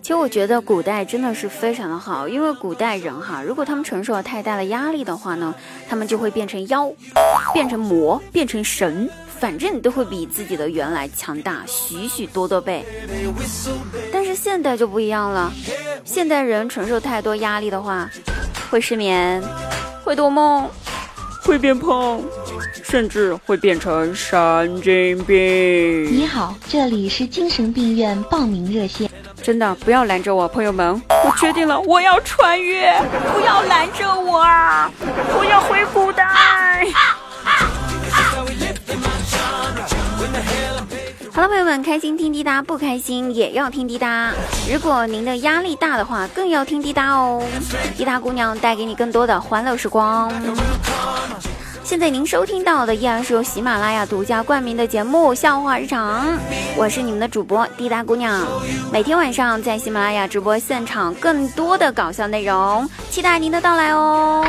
其实我觉得古代真的是非常的好，因为古代人哈，如果他们承受了太大的压力的话呢，他们就会变成妖，变成魔，变成神，反正都会比自己的原来强大许许多多倍。但是现代就不一样了，现代人承受太多压力的话，会失眠，会多梦，会变胖，甚至会变成神经病。你好，这里是精神病院报名热线。真的不要拦着我，朋友们，我决定了，我要穿越，不要拦着我啊！我要回古代。好了，朋友们，开心听滴答，不开心也要听滴答。如果您的压力大的话，更要听滴答哦。滴答姑娘带给你更多的欢乐时光。现在您收听到的依然是由喜马拉雅独家冠名的节目《笑话日常》，我是你们的主播滴答姑娘，每天晚上在喜马拉雅直播现场，更多的搞笑内容，期待您的到来哦。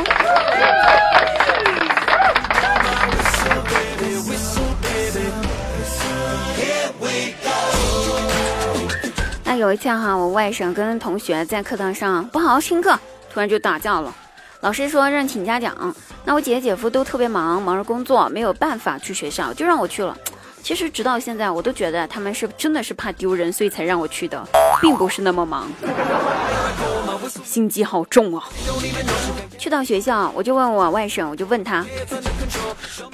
那有一次哈，我外甥跟同学在课堂上不好好听课，突然就打架了，老师说让请家长。那我姐姐姐夫都特别忙，忙着工作，没有办法去学校，就让我去了。其实直到现在，我都觉得他们是真的是怕丢人，所以才让我去的，并不是那么忙。心机好重啊！去到学校，我就问我外甥，我就问他：“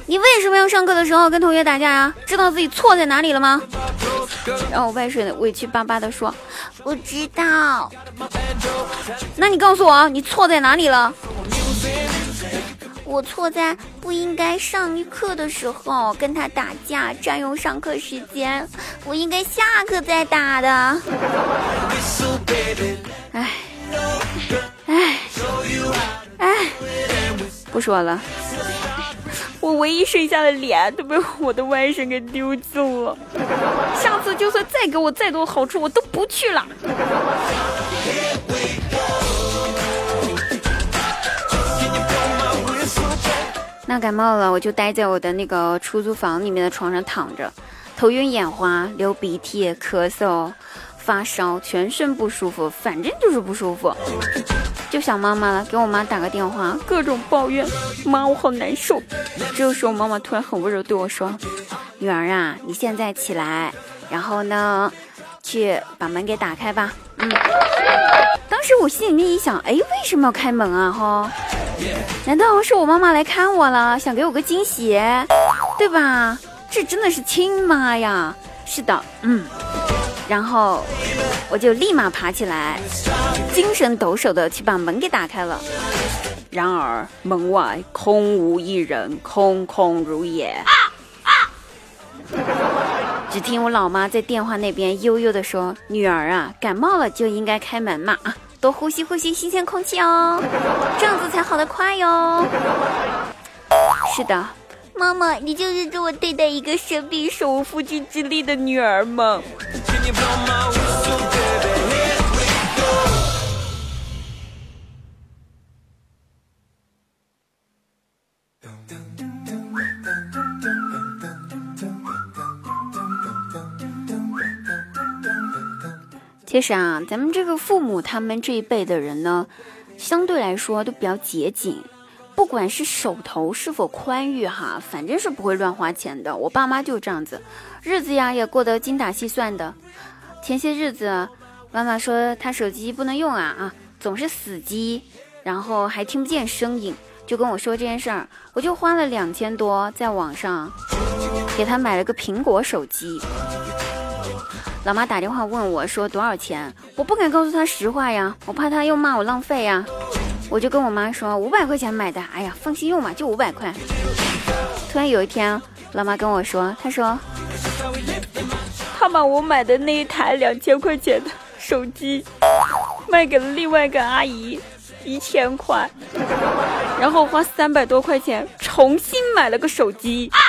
你为什么要上课的时候跟同学打架呀？知道自己错在哪里了吗？”然后我外甥委屈巴巴的说：“不知道。”那你告诉我，你错在哪里了？我错在不应该上课的时候跟他打架，占用上课时间。我应该下课再打的。哎，哎，哎，不说了。我唯一剩下的脸都被我的外甥给丢走了。下次就算再给我再多好处，我都不去了。那感冒了，我就待在我的那个出租房里面的床上躺着，头晕眼花，流鼻涕，咳嗽，发烧，全身不舒服，反正就是不舒服，就想妈妈了，给我妈打个电话，各种抱怨，妈，我好难受。这个时候，妈妈突然很温柔对我说：“女儿啊，你现在起来，然后呢，去把门给打开吧。”嗯，当时我心里面一想，哎，为什么要开门啊？哈。难道是我妈妈来看我了，想给我个惊喜，对吧？这真的是亲妈呀！是的，嗯。然后我就立马爬起来，精神抖擞的去把门给打开了。然而门外空无一人，空空如也。只听我老妈在电话那边悠悠的说：“女儿啊，感冒了就应该开门嘛。”多呼吸呼吸新鲜空气哦，这样子才好得快哟。是的，妈妈，你就是这么对待一个生病手无缚鸡之力的女儿吗？其实啊，咱们这个父母他们这一辈的人呢，相对来说都比较节俭，不管是手头是否宽裕哈，反正是不会乱花钱的。我爸妈就这样子，日子呀也过得精打细算的。前些日子，妈妈说她手机不能用啊啊，总是死机，然后还听不见声音，就跟我说这件事儿，我就花了两千多在网上给她买了个苹果手机。老妈打电话问我说多少钱，我不敢告诉她实话呀，我怕她又骂我浪费呀。我就跟我妈说五百块钱买的，哎呀，放心用嘛，就五百块。突然有一天，老妈跟我说，她说，她把我买的那一台两千块钱的手机卖给了另外一个阿姨，一千块，然后花三百多块钱重新买了个手机。他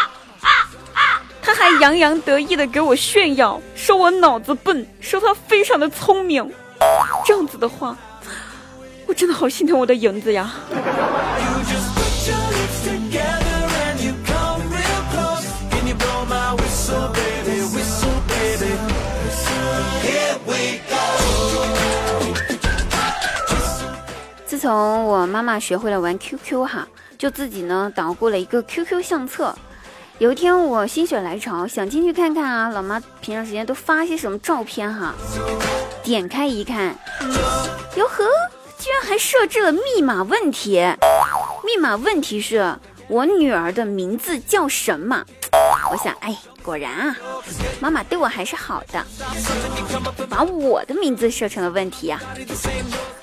还洋洋得意的给我炫耀，说我脑子笨，说他非常的聪明，这样子的话我真的好心疼我的银子呀。自从我妈妈学会了玩 QQ 哈，就自己呢捣鼓了一个 QQ 相册。有一天我心血来潮，想进去看看啊，老妈平常时间都发些什么照片哈？点开一看，哟呵，居然还设置了密码问题。密码问题是我女儿的名字叫什么？我想，哎，果然啊，妈妈对我还是好的，把我的名字设成了问题呀。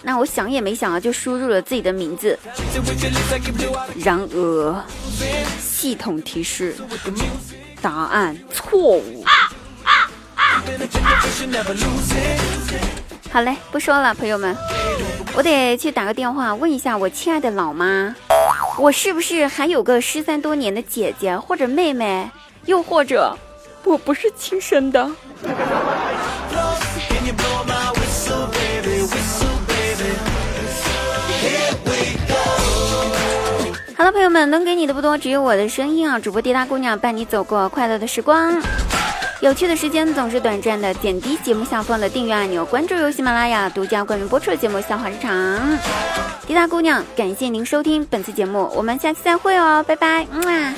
那我想也没想啊，就输入了自己的名字。然而，系统提示答案错误。好嘞，不说了，朋友们，我得去打个电话问一下我亲爱的老妈，我是不是还有个失散多年的姐姐或者妹妹？又或者，我不是亲生的。们，能给你的不多，只有我的声音啊！主播滴答姑娘伴你走过快乐的时光。有趣的时间总是短暂的，点击节目下方的订阅按钮，关注由喜马拉雅独家冠名播出的节目《笑话日常》。滴答姑娘，感谢您收听本次节目，我们下期再会哦，拜拜，嗯啊。